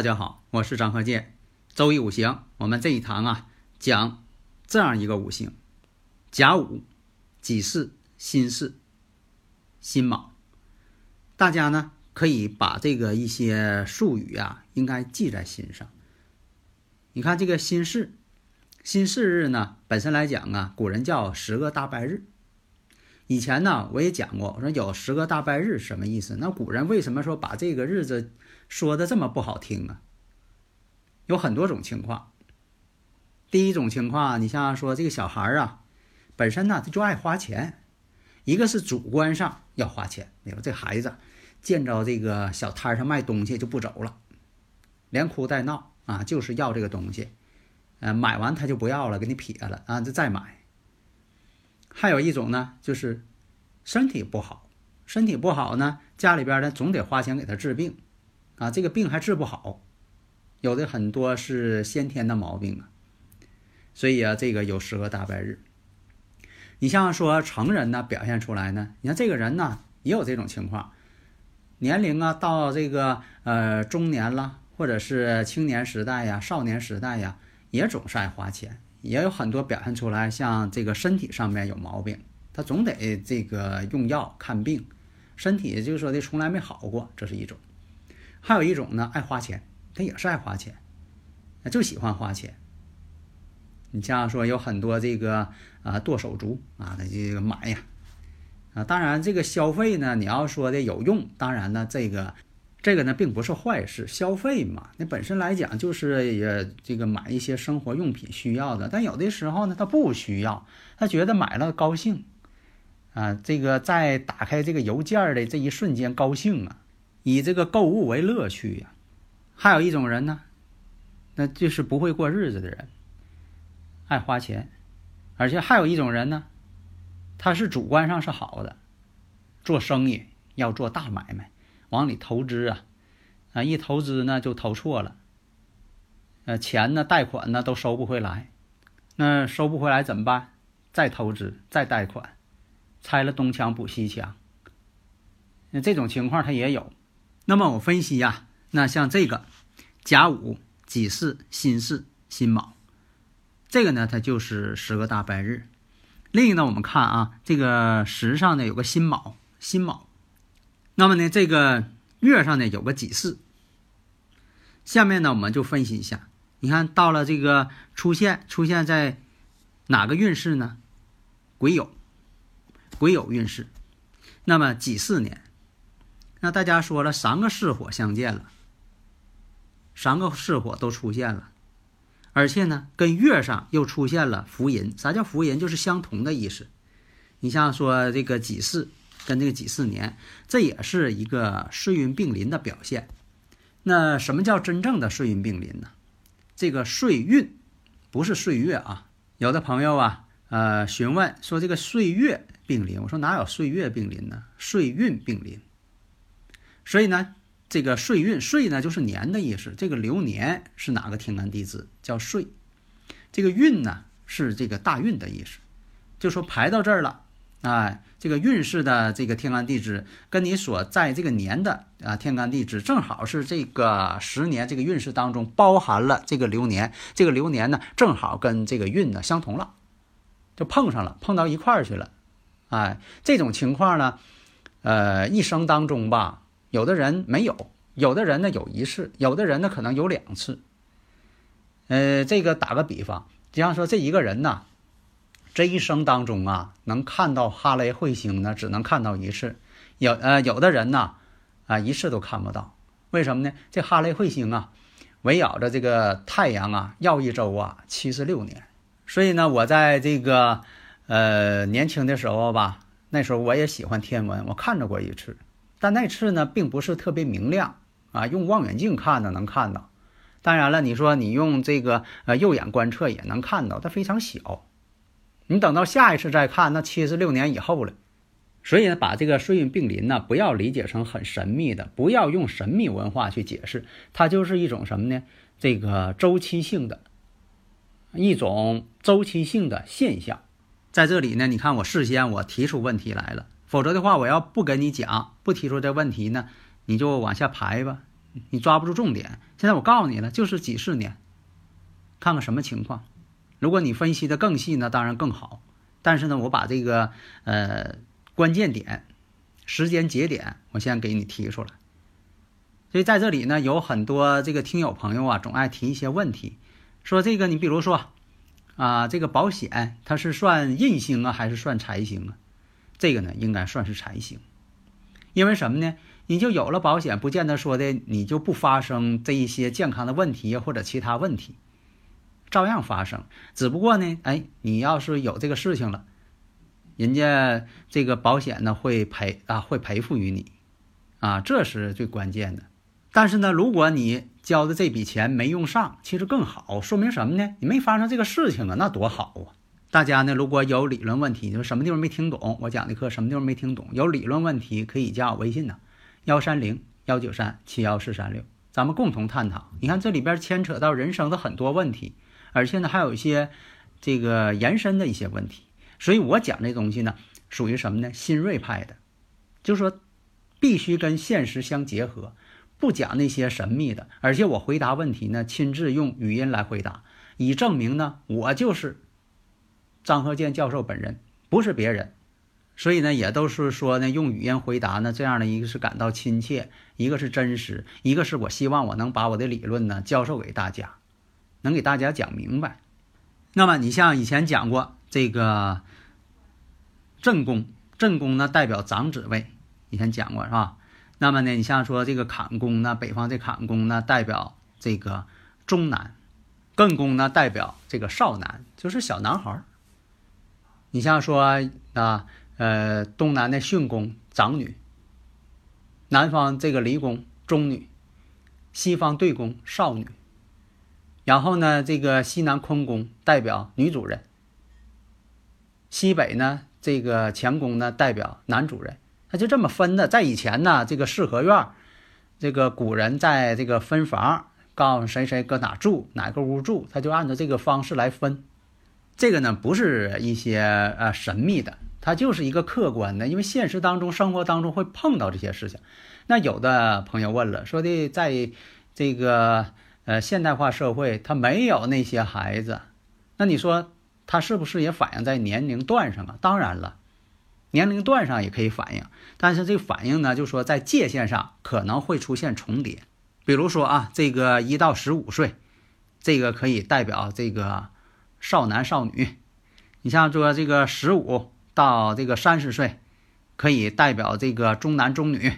大家好，我是张鹤剑。周易五行，我们这一堂啊讲这样一个五行：甲午、己巳、辛巳、辛卯。大家呢可以把这个一些术语啊，应该记在心上。你看这个辛巳，辛巳日呢，本身来讲啊，古人叫十个大拜日。以前呢，我也讲过，我说有十个大拜日什么意思？那古人为什么说把这个日子？说的这么不好听啊，有很多种情况。第一种情况，你像说这个小孩啊，本身呢他就爱花钱，一个是主观上要花钱，比如这孩子见着这个小摊上卖东西就不走了，连哭带闹啊，就是要这个东西，呃，买完他就不要了，给你撇了啊，就再买。还有一种呢，就是身体不好，身体不好呢，家里边呢总得花钱给他治病。啊，这个病还治不好，有的很多是先天的毛病啊，所以啊，这个有十个大拜日。你像说成人呢，表现出来呢，你看这个人呢，也有这种情况，年龄啊到这个呃中年了，或者是青年时代呀、少年时代呀，也总是爱花钱，也有很多表现出来，像这个身体上面有毛病，他总得这个用药看病，身体就是说的从来没好过，这是一种。还有一种呢，爱花钱，他也是爱花钱，就喜欢花钱。你像说有很多这个啊剁手族啊，他这个买呀啊，当然这个消费呢，你要说的有用，当然呢这个这个呢并不是坏事，消费嘛，那本身来讲就是也这个买一些生活用品需要的，但有的时候呢他不需要，他觉得买了高兴。啊，这个在打开这个邮件的这一瞬间高兴啊。以这个购物为乐趣呀，还有一种人呢，那就是不会过日子的人，爱花钱，而且还有一种人呢，他是主观上是好的，做生意要做大买卖，往里投资啊，啊一投资呢就投错了，呃钱呢贷款呢都收不回来，那收不回来怎么办？再投资再贷款，拆了东墙补西墙，那这种情况他也有。那么我分析呀，那像这个甲午、己巳、辛巳、辛卯，这个呢，它就是十个大拜日。另一个呢，我们看啊，这个时上呢有个辛卯，辛卯。那么呢，这个月上呢有个己巳。下面呢，我们就分析一下。你看到了这个出现出现在哪个运势呢？癸酉，癸酉运势。那么己巳年。那大家说了，三个巳火相见了，三个巳火都出现了，而且呢，跟月上又出现了福银。啥叫福银？就是相同的意思。你像说这个己巳跟这个己巳年，这也是一个岁运并临的表现。那什么叫真正的岁运并临呢？这个岁运不是岁月啊。有的朋友啊，呃，询问说这个岁月并临，我说哪有岁月并临呢？岁运并临。所以呢，这个岁运岁呢就是年的意思。这个流年是哪个天干地支叫岁？这个运呢是这个大运的意思。就说排到这儿了，哎，这个运势的这个天干地支跟你所在这个年的啊天干地支正好是这个十年这个运势当中包含了这个流年。这个流年呢正好跟这个运呢相同了，就碰上了，碰到一块儿去了。哎，这种情况呢，呃，一生当中吧。有的人没有，有的人呢有一次，有的人呢可能有两次。呃，这个打个比方，就像说这一个人呢，这一生当中啊，能看到哈雷彗星呢，只能看到一次。有呃，有的人呢，啊，一次都看不到。为什么呢？这哈雷彗星啊，围绕着这个太阳啊绕一周啊七十六年。所以呢，我在这个呃年轻的时候吧，那时候我也喜欢天文，我看着过一次，但那次呢并不是特别明亮啊，用望远镜看呢能看到。当然了，你说你用这个呃肉眼观测也能看到，它非常小。你等到下一次再看，那七十六年以后了。所以呢，把这个岁运并临呢，不要理解成很神秘的，不要用神秘文化去解释，它就是一种什么呢？这个周期性的。一种周期性的现象，在这里呢，你看我事先我提出问题来了，否则的话，我要不跟你讲，不提出这问题呢，你就往下排吧，你抓不住重点。现在我告诉你了，就是几十年，看看什么情况。如果你分析的更细呢，当然更好。但是呢，我把这个呃关键点、时间节点，我先给你提出来。所以在这里呢，有很多这个听友朋友啊，总爱提一些问题。说这个，你比如说，啊，这个保险它是算印星啊，还是算财星啊？这个呢，应该算是财星，因为什么呢？你就有了保险，不见得说的你就不发生这一些健康的问题或者其他问题，照样发生。只不过呢，哎，你要是有这个事情了，人家这个保险呢会赔啊，会赔付于你，啊，这是最关键的。但是呢，如果你交的这笔钱没用上，其实更好，说明什么呢？你没发生这个事情啊，那多好啊！大家呢，如果有理论问题，就什么地方没听懂，我讲的课什么地方没听懂，有理论问题可以加我微信呢，幺三零幺九三七幺四三六，咱们共同探讨。你看这里边牵扯到人生的很多问题，而且呢还有一些这个延伸的一些问题，所以我讲这东西呢，属于什么呢？新锐派的，就是说必须跟现实相结合。不讲那些神秘的，而且我回答问题呢，亲自用语音来回答，以证明呢，我就是张鹤健教授本人，不是别人。所以呢，也都是说呢，用语音回答呢，这样的一个是感到亲切，一个是真实，一个是我希望我能把我的理论呢教授给大家，能给大家讲明白。那么你像以前讲过这个正宫，正宫呢代表长子位，以前讲过是吧？那么呢，你像说这个坎宫呢，北方这坎宫呢，代表这个中男；艮宫呢，代表这个少男，就是小男孩儿。你像说啊，呃，东南的巽宫长女，南方这个离宫中女，西方对宫少女。然后呢，这个西南坤宫代表女主人，西北呢这个乾宫呢代表男主人。他就这么分的，在以前呢，这个四合院，这个古人在这个分房，告诉谁谁搁哪住，哪个屋住，他就按照这个方式来分。这个呢，不是一些呃神秘的，它就是一个客观的，因为现实当中、生活当中会碰到这些事情。那有的朋友问了，说的在这个呃现代化社会，他没有那些孩子，那你说他是不是也反映在年龄段上啊？当然了。年龄段上也可以反映，但是这反应呢，就说在界限上可能会出现重叠。比如说啊，这个一到十五岁，这个可以代表这个少男少女；你像说这个十五到这个三十岁，可以代表这个中男中女。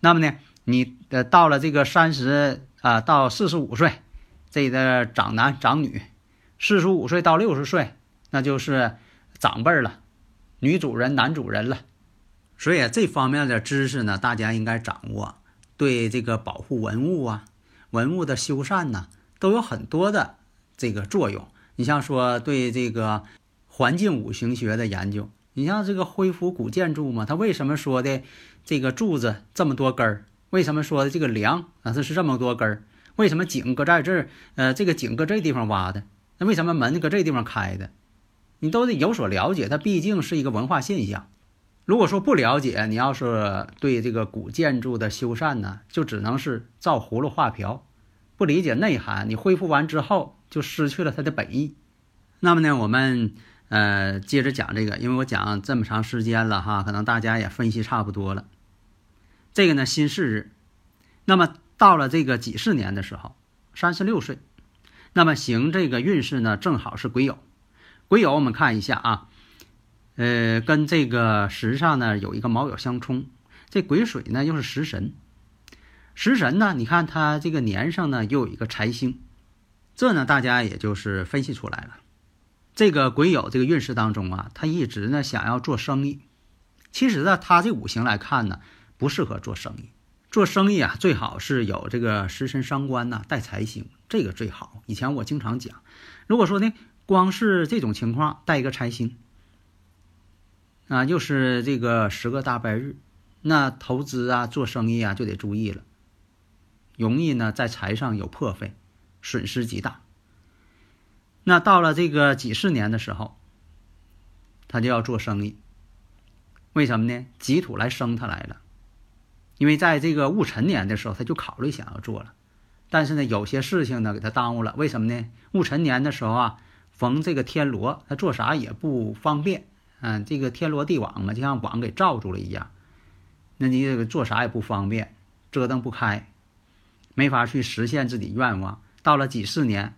那么呢，你呃到了这个三十啊到四十五岁，这个长男长女；四十五岁到六十岁，那就是长辈了。女主人、男主人了，所以这方面的知识呢，大家应该掌握。对这个保护文物啊、文物的修缮呢，都有很多的这个作用。你像说对这个环境五行学的研究，你像这个恢复古建筑嘛，它为什么说的这个柱子这么多根儿？为什么说的这个梁啊它是这么多根儿？为什么井搁在这儿？呃，这个井搁这地方挖的？那为什么门搁这地方开的？你都得有所了解，它毕竟是一个文化现象。如果说不了解，你要是对这个古建筑的修缮呢，就只能是照葫芦画瓢，不理解内涵。你恢复完之后，就失去了它的本意。那么呢，我们呃接着讲这个，因为我讲这么长时间了哈，可能大家也分析差不多了。这个呢，辛巳日，那么到了这个己巳年的时候，三十六岁，那么行这个运势呢，正好是癸酉。癸酉，我们看一下啊，呃，跟这个时上呢有一个卯酉相冲，这癸水呢又是食神，食神呢，你看它这个年上呢又有一个财星，这呢大家也就是分析出来了。这个癸酉这个运势当中啊，他一直呢想要做生意，其实呢他这五行来看呢不适合做生意。做生意啊，最好是有这个食神伤官呐，带财星，这个最好。以前我经常讲，如果说呢，光是这种情况带一个财星，啊，又是这个十个大败日，那投资啊，做生意啊就得注意了，容易呢在财上有破费，损失极大。那到了这个几十年的时候，他就要做生意，为什么呢？己土来生他来了。因为在这个戊辰年的时候，他就考虑想要做了，但是呢，有些事情呢给他耽误了。为什么呢？戊辰年的时候啊，逢这个天罗，他做啥也不方便。嗯，这个天罗地网嘛，就像网给罩住了一样，那你这个做啥也不方便，折腾不开，没法去实现自己愿望。到了几四年，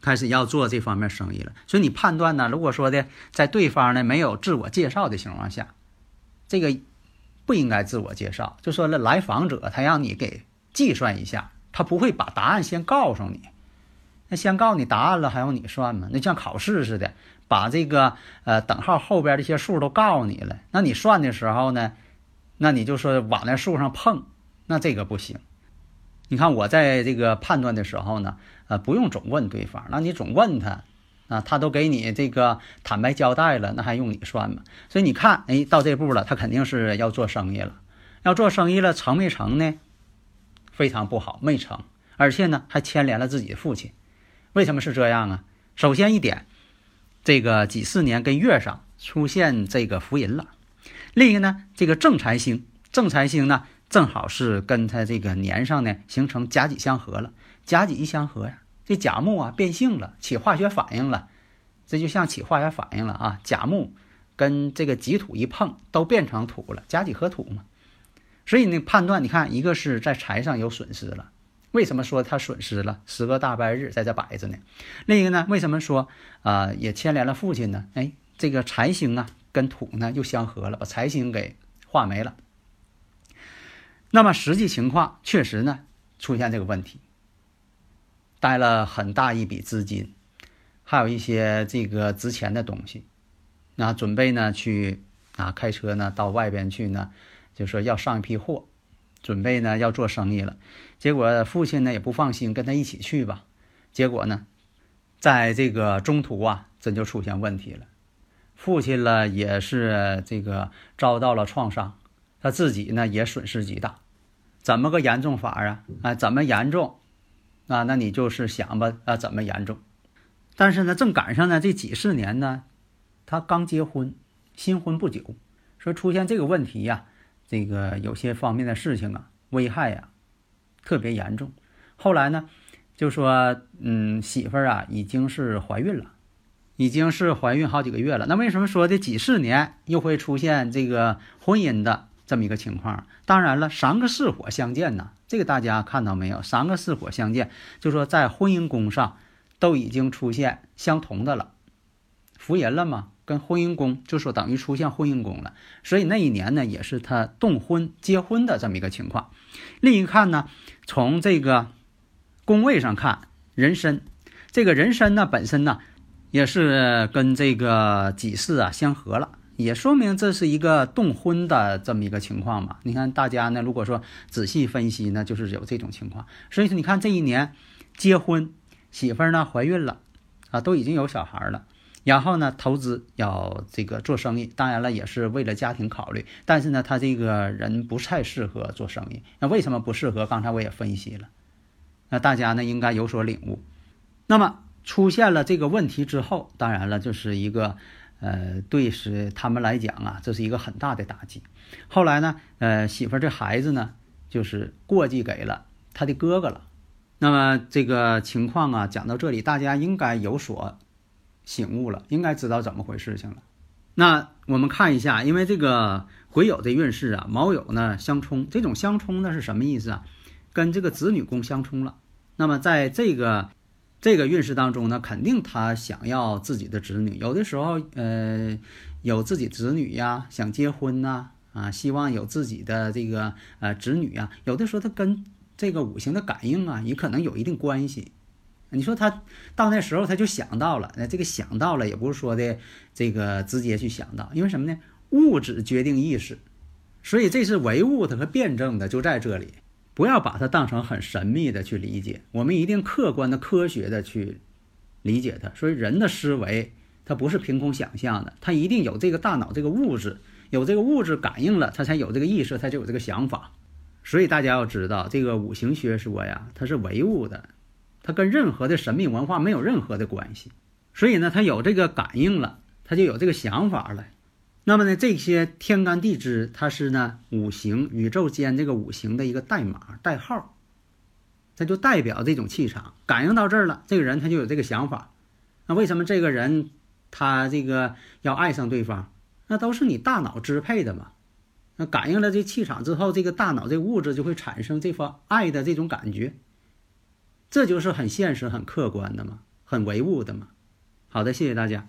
开始要做这方面生意了。所以你判断呢，如果说的在对方呢没有自我介绍的情况下，这个。不应该自我介绍，就说了来访者，他让你给计算一下，他不会把答案先告诉你。那先告诉你答案了，还用你算吗？那像考试似的，把这个呃等号后边这些数都告诉你了，那你算的时候呢，那你就说往那数上碰，那这个不行。你看我在这个判断的时候呢，呃，不用总问对方，那你总问他。啊，他都给你这个坦白交代了，那还用你算吗？所以你看，哎，到这步了，他肯定是要做生意了。要做生意了，成没成呢？非常不好，没成，而且呢，还牵连了自己的父亲。为什么是这样啊？首先一点，这个几四年跟月上出现这个福银了。另一个呢，这个正财星，正财星呢，正好是跟他这个年上呢形成甲己相合了。甲己一相合呀。这甲木啊变性了，起化学反应了，这就像起化学反应了啊！甲木跟这个己土一碰，都变成土了，甲己合土嘛。所以呢，判断你看，一个是在财上有损失了，为什么说他损失了？十个大败日在这摆着呢。另一个呢，为什么说啊也牵连了父亲呢？哎，这个财星啊跟土呢又相合了，把财星给化没了。那么实际情况确实呢出现这个问题。带了很大一笔资金，还有一些这个值钱的东西，那准备呢去啊开车呢到外边去呢，就说要上一批货，准备呢要做生意了。结果父亲呢也不放心，跟他一起去吧。结果呢，在这个中途啊，真就出现问题了。父亲呢也是这个遭到了创伤，他自己呢也损失极大。怎么个严重法啊？啊，怎么严重？啊，那你就是想吧，啊，怎么严重？但是呢，正赶上呢这几十年呢，他刚结婚，新婚不久，说出现这个问题呀，这个有些方面的事情啊，危害呀，特别严重。后来呢，就说，嗯，媳妇儿啊已经是怀孕了，已经是怀孕好几个月了。那为什么说这几十年又会出现这个婚姻的？这么一个情况，当然了，三个巳火相见呢，这个大家看到没有？三个巳火相见，就说在婚姻宫上都已经出现相同的了，福人了嘛，跟婚姻宫就说等于出现婚姻宫了，所以那一年呢，也是他动婚结婚的这么一个情况。另一看呢，从这个宫位上看，人参，这个人参呢本身呢，也是跟这个己巳啊相合了。也说明这是一个动婚的这么一个情况嘛？你看大家呢，如果说仔细分析呢，就是有这种情况。所以说，你看这一年结婚，媳妇儿呢怀孕了，啊，都已经有小孩了。然后呢，投资要这个做生意，当然了，也是为了家庭考虑。但是呢，他这个人不太适合做生意。那为什么不适合？刚才我也分析了。那大家呢应该有所领悟。那么出现了这个问题之后，当然了，就是一个。呃，对，是他们来讲啊，这是一个很大的打击。后来呢，呃，媳妇儿这孩子呢，就是过继给了他的哥哥了。那么这个情况啊，讲到这里，大家应该有所醒悟了，应该知道怎么回事情了。那我们看一下，因为这个癸酉的运势啊，卯酉呢相冲，这种相冲呢是什么意思啊？跟这个子女宫相冲了。那么在这个。这个运势当中呢，肯定他想要自己的子女，有的时候，呃，有自己子女呀，想结婚呐，啊，希望有自己的这个呃子女呀，有的时候他跟这个五行的感应啊，也可能有一定关系。你说他到那时候他就想到了，那这个想到了也不是说的这个直接去想到，因为什么呢？物质决定意识，所以这是唯物的和辩证的就在这里，不要把它当成很神秘的去理解，我们一定客观的、科学的去理解它。所以人的思维它不是凭空想象的，它一定有这个大脑这个物质，有这个物质感应了，它才有这个意识，它就有这个想法。所以大家要知道，这个五行学说呀，它是唯物的。它跟任何的神秘文化没有任何的关系，所以呢，它有这个感应了，它就有这个想法了。那么呢，这些天干地支，它是呢五行宇宙间这个五行的一个代码代号，它就代表这种气场。感应到这儿了，这个人他就有这个想法。那为什么这个人他这个要爱上对方？那都是你大脑支配的嘛。那感应了这气场之后，这个大脑这物质就会产生这份爱的这种感觉。这就是很现实、很客观的嘛，很唯物的嘛。好的，谢谢大家。